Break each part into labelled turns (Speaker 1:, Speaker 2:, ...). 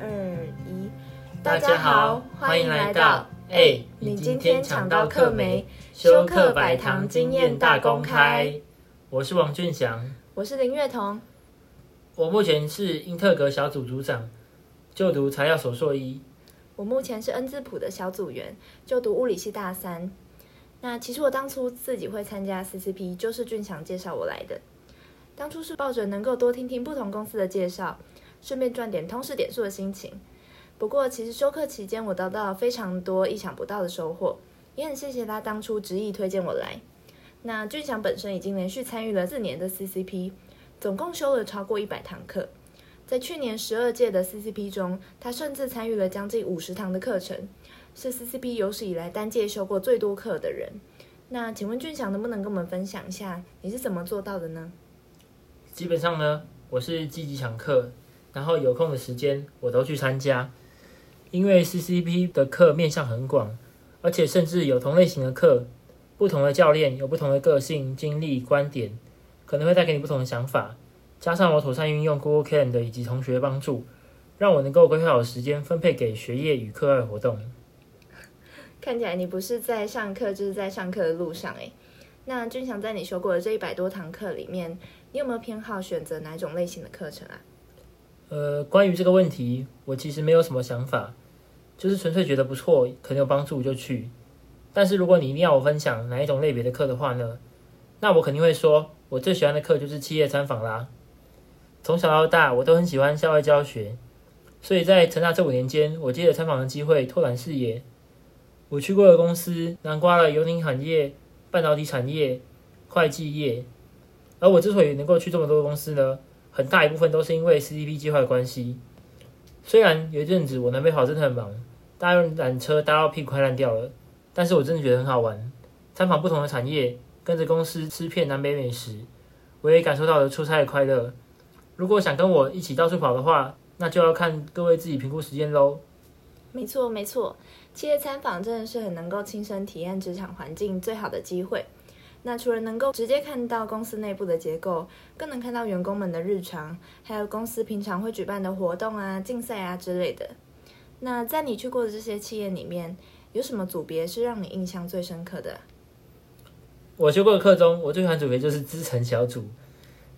Speaker 1: 二一，
Speaker 2: 大家好，欢迎来到哎，你今天抢到课没？修课百堂经验大公开。我是王俊祥，
Speaker 1: 我是林月彤，
Speaker 2: 我目前是英特格小组组长，就读材料所硕一。
Speaker 1: 我目前是恩智浦的小组员，就读物理系大三。那其实我当初自己会参加 CCP，就是俊祥介绍我来的。当初是抱着能够多听听不同公司的介绍。顺便赚点通识点数的心情。不过，其实休课期间我得到了非常多意想不到的收获，也很谢谢他当初执意推荐我来。那俊祥本身已经连续参与了四年的 CCP，总共修了超过一百堂课。在去年十二届的 CCP 中，他甚至参与了将近五十堂的课程，是 CCP 有史以来单届修过最多课的人。那请问俊祥能不能跟我们分享一下你是怎么做到的呢？
Speaker 2: 基本上呢，我是积极抢课。然后有空的时间我都去参加，因为 CCP 的课面向很广，而且甚至有同类型的课，不同的教练有不同的个性、经历、观点，可能会带给你不同的想法。加上我妥善运用 Google Calendar 以及同学帮助，让我能够规划好时间分配给学业与课外活动。
Speaker 1: 看起来你不是在上课，就是在上课的路上诶。那俊祥在你修过的这一百多堂课里面，你有没有偏好选择哪种类型的课程啊？
Speaker 2: 呃，关于这个问题，我其实没有什么想法，就是纯粹觉得不错，可能有帮助就去。但是如果你一定要我分享哪一种类别的课的话呢，那我肯定会说，我最喜欢的课就是企业参访啦。从小到大，我都很喜欢校外教学，所以在成大这五年间，我借着参访的机会拓展视野。我去过的公司，南瓜了游艇产业、半导体产业、会计业，而我之所以能够去这么多公司呢？很大一部分都是因为 CDP 计划的关系。虽然有一阵子我南北跑真的很忙，搭缆车搭到屁股快烂掉了，但是我真的觉得很好玩。参访不同的产业，跟着公司吃遍南北美食，我也感受到了出差的快乐。如果想跟我一起到处跑的话，那就要看各位自己评估时间喽。
Speaker 1: 没错没错，企业参访真的是很能够亲身体验职场环境最好的机会。那除了能够直接看到公司内部的结构，更能看到员工们的日常，还有公司平常会举办的活动啊、竞赛啊之类的。那在你去过的这些企业里面，有什么组别是让你印象最深刻的？
Speaker 2: 我修过的课中，我最喜欢组别就是资诚小组。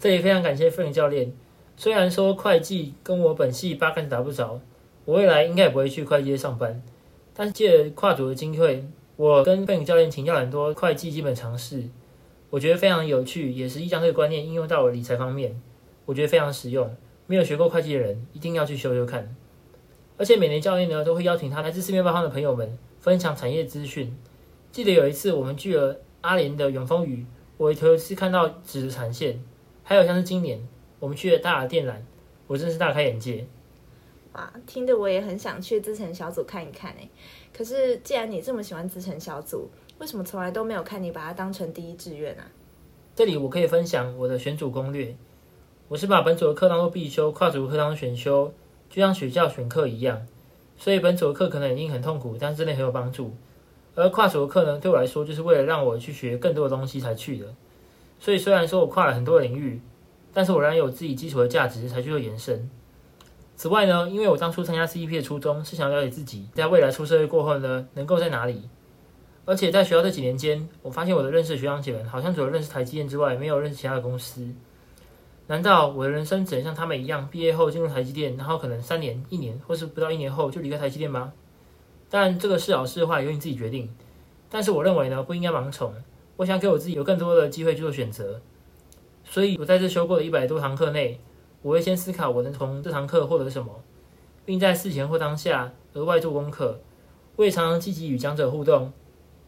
Speaker 2: 这里非常感谢费影教练。虽然说会计跟我本系八竿子打不着，我未来应该也不会去会计上班，但借跨组的机会。我跟贝影教练请教很多会计基本常识，我觉得非常有趣，也是一将这个观念应用到了理财方面，我觉得非常实用。没有学过会计的人一定要去修修看。而且每年教练呢都会邀请他来自四面八方的朋友们分享产业资讯。记得有一次我们去了阿联的永丰屿，我头一次看到纸的产线，还有像是今年我们去了大雅电缆，我真是大开眼界。
Speaker 1: 哇，听得我也很想去资诚小组看一看哎。可是，既然你这么喜欢资诚小组，为什么从来都没有看你把它当成第一志愿啊？
Speaker 2: 这里我可以分享我的选组攻略。我是把本组的课当做必修，跨组课当做选修，就像学校选课一样。所以本组的课可能已经很痛苦，但是真的很有帮助。而跨组的课呢，对我来说就是为了让我去学更多的东西才去的。所以虽然说我跨了很多领域，但是我仍然有自己基础的价值才去做延伸。此外呢，因为我当初参加 CEP 的初衷是想了解自己在未来出社会过后呢，能够在哪里。而且在学校这几年间，我发现我的认识学长姐们好像除了认识台积电之外，没有认识其他的公司。难道我的人生只能像他们一样，毕业后进入台积电，然后可能三年、一年，或是不到一年后就离开台积电吗？但这个是好是坏由你自己决定。但是我认为呢，不应该盲从。我想给我自己有更多的机会去做选择。所以我在这修过的一百多堂课内。我会先思考我能从这堂课获得什么，并在事前或当下额外做功课，会常常积极与讲者互动，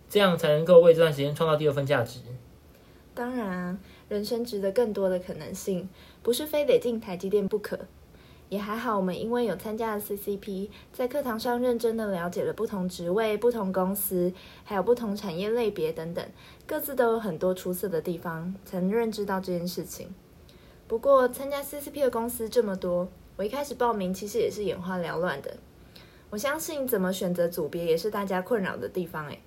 Speaker 2: 这样才能够为这段时间创造第二份价值。
Speaker 1: 当然，人生值得更多的可能性，不是非得进台积电不可。也还好，我们因为有参加了 CCP，在课堂上认真的了解了不同职位、不同公司，还有不同产业类别等等，各自都有很多出色的地方，才能认知到这件事情。不过参加 CCP 的公司这么多，我一开始报名其实也是眼花缭乱的。我相信怎么选择组别也是大家困扰的地方诶。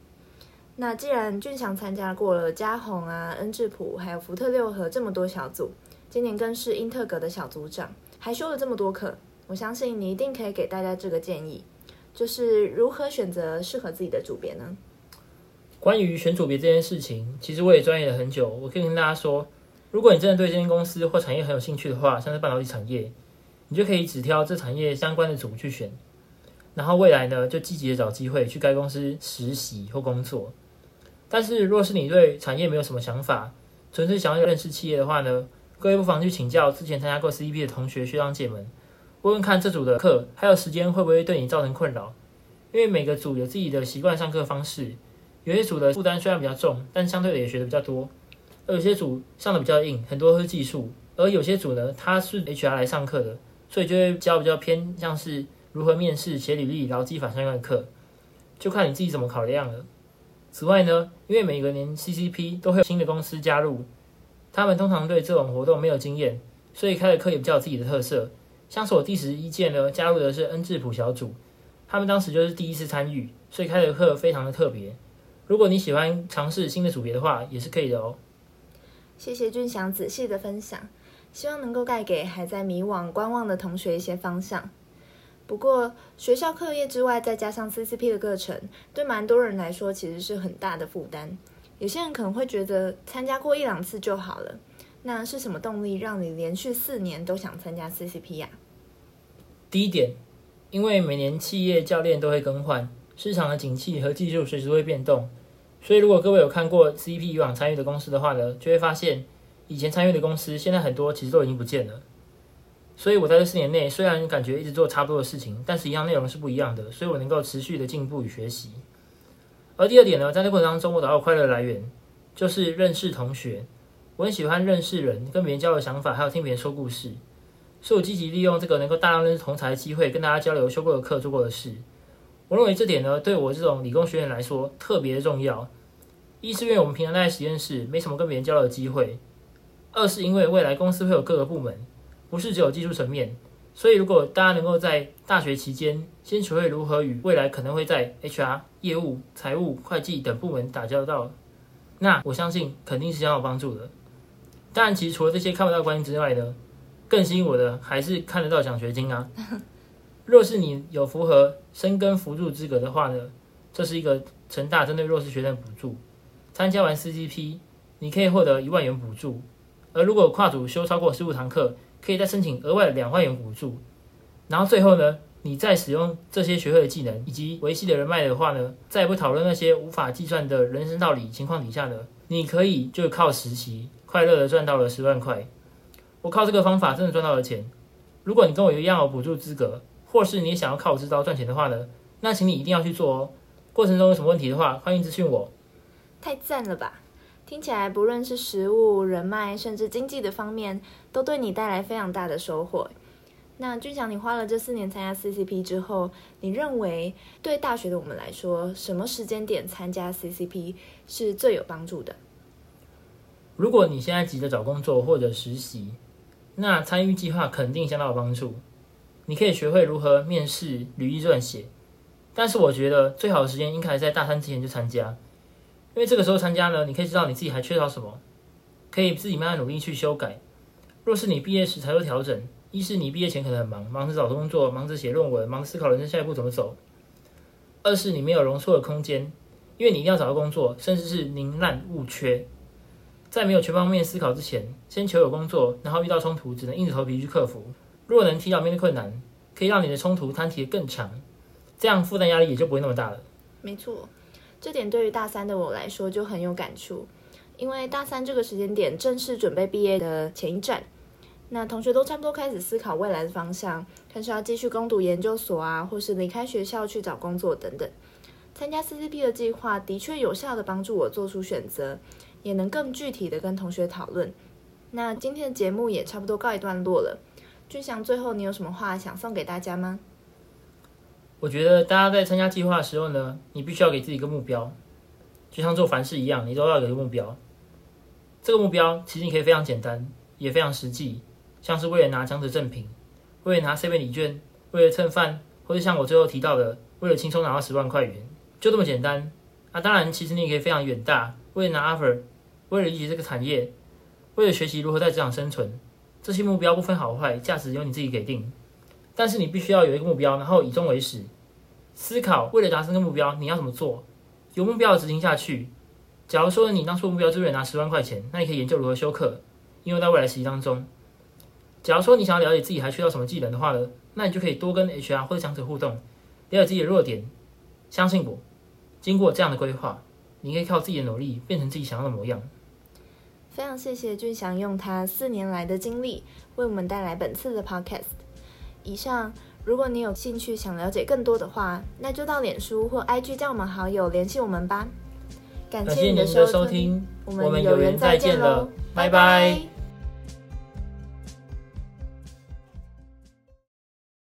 Speaker 1: 那既然俊祥参加过了嘉宏啊、恩智浦还有福特六合这么多小组，今年更是英特格的小组长，还修了这么多课，我相信你一定可以给大家这个建议，就是如何选择适合自己的组别呢？
Speaker 2: 关于选组别这件事情，其实我也钻研了很久。我可以跟大家说，如果你真的对这间公司或产业很有兴趣的话，像是半导体产业，你就可以只挑这产业相关的组去选，然后未来呢就积极的找机会去该公司实习或工作。但是，若是你对产业没有什么想法，纯粹想要认识企业的话呢，各位不妨去请教之前参加过 CDP 的同学学长姐们。问问看这组的课还有时间会不会对你造成困扰？因为每个组有自己的习惯上课方式，有些组的负担虽然比较重，但相对的也学的比较多；而有些组上的比较硬，很多都是技术；而有些组呢，它是 HR 来上课的，所以就会教比较偏像是如何面试、写履历、劳基法相关的课，就看你自己怎么考量了。此外呢，因为每个年 CCP 都会有新的公司加入，他们通常对这种活动没有经验，所以开的课也比较有自己的特色。像是我第十一届呢，加入的是恩智浦小组，他们当时就是第一次参与，所以开的课非常的特别。如果你喜欢尝试新的组别的话，也是可以的哦。
Speaker 1: 谢谢俊祥仔细的分享，希望能够带给还在迷惘观望的同学一些方向。不过学校课业之外，再加上 CCP 的课程，对蛮多人来说其实是很大的负担。有些人可能会觉得参加过一两次就好了。那是什么动力让你连续四年都想参加 CCP 呀？
Speaker 2: 第一点，因为每年企业教练都会更换，市场的景气和技术随时会变动，所以如果各位有看过 C P 以往参与的公司的话呢，就会发现以前参与的公司现在很多其实都已经不见了。所以我在这四年内虽然感觉一直做差不多的事情，但是一样内容是不一样的，所以我能够持续的进步与学习。而第二点呢，在这过程当中我找到快乐来源，就是认识同学。我很喜欢认识人，跟别人交流想法，还有听别人说故事，所以我积极利用这个能够大量认识同才的机会，跟大家交流修过的课、做过的事。我认为这点呢，对我这种理工学院来说特别重要。一是因为我们平常在实验室没什么跟别人交流的机会；二是因为未来公司会有各个部门，不是只有技术层面，所以如果大家能够在大学期间先学会如何与未来可能会在 HR、业务、财务、会计等部门打交道，那我相信肯定是相当有帮助的。当然，其实除了这些看不到关系之外呢，更吸引我的还是看得到奖学金啊。若是你有符合生根辅助资格的话呢，这是一个成大针对弱势学生补助。参加完 CGP，你可以获得一万元补助。而如果跨组修超过十五堂课，可以再申请额外两万元补助。然后最后呢，你再使用这些学会的技能以及维系的人脉的话呢，在不讨论那些无法计算的人生道理情况底下呢，你可以就靠实习。快乐的赚到了十万块，我靠这个方法真的赚到了钱。如果你跟我一样有补助资格，或是你想要靠我这招赚钱的话呢，那请你一定要去做哦。过程中有什么问题的话，欢迎咨询我。
Speaker 1: 太赞了吧！听起来不论是食物、人脉，甚至经济的方面，都对你带来非常大的收获。那君祥，你花了这四年参加 CCP 之后，你认为对大学的我们来说，什么时间点参加 CCP 是最有帮助的？
Speaker 2: 如果你现在急着找工作或者实习，那参与计划肯定相当有帮助。你可以学会如何面试、履历撰写。但是我觉得最好的时间应该还在大三之前就参加，因为这个时候参加呢，你可以知道你自己还缺少什么，可以自己慢慢努力去修改。若是你毕业时才做调整，一是你毕业前可能很忙，忙着找工作，忙着写论文，忙着思考人生下一步怎么走；二是你没有容错的空间，因为你一定要找到工作，甚至是宁滥勿缺。在没有全方面思考之前，先求有工作，然后遇到冲突，只能硬着头皮去克服。若能提早面对困难，可以让你的冲突摊提得更长，这样负担压力也就不会那么大了。
Speaker 1: 没错，这点对于大三的我来说就很有感触，因为大三这个时间点正是准备毕业的前一站，那同学都差不多开始思考未来的方向，看是要继续攻读研究所啊，或是离开学校去找工作等等。参加 CCP 的计划的确有效的帮助我做出选择。也能更具体的跟同学讨论。那今天的节目也差不多告一段落了。俊祥，最后你有什么话想送给大家吗？
Speaker 2: 我觉得大家在参加计划的时候呢，你必须要给自己一个目标，就像做凡事一样，你都要有一个目标。这个目标其实你可以非常简单，也非常实际，像是为了拿奖子赠品，为了拿 C 位礼券，为了蹭饭，或者像我最后提到的，为了轻松拿到十万块元，就这么简单。啊，当然，其实你也可以非常远大，为了拿 offer。为了理解这个产业，为了学习如何在职场生存，这些目标不分好坏，价值由你自己给定。但是你必须要有一个目标，然后以终为始，思考为了达成这个目标你要怎么做，有目标的执行下去。假如说你当初目标就是拿十万块钱，那你可以研究如何修课，应用在未来实习当中。假如说你想要了解自己还缺少什么技能的话呢，那你就可以多跟 HR 或者强者互动，了解自己的弱点。相信我，经过这样的规划，你可以靠自己的努力变成自己想要的模样。
Speaker 1: 非常谢谢俊祥用他四年来的经历为我们带来本次的 podcast。以上，如果你有兴趣想了解更多的话，那就到脸书或 IG 加我们好友联系我们吧。感
Speaker 2: 感谢
Speaker 1: 你的
Speaker 2: 的收
Speaker 1: 收听，我
Speaker 2: 我们有缘再
Speaker 1: 见喽
Speaker 2: 见了，拜拜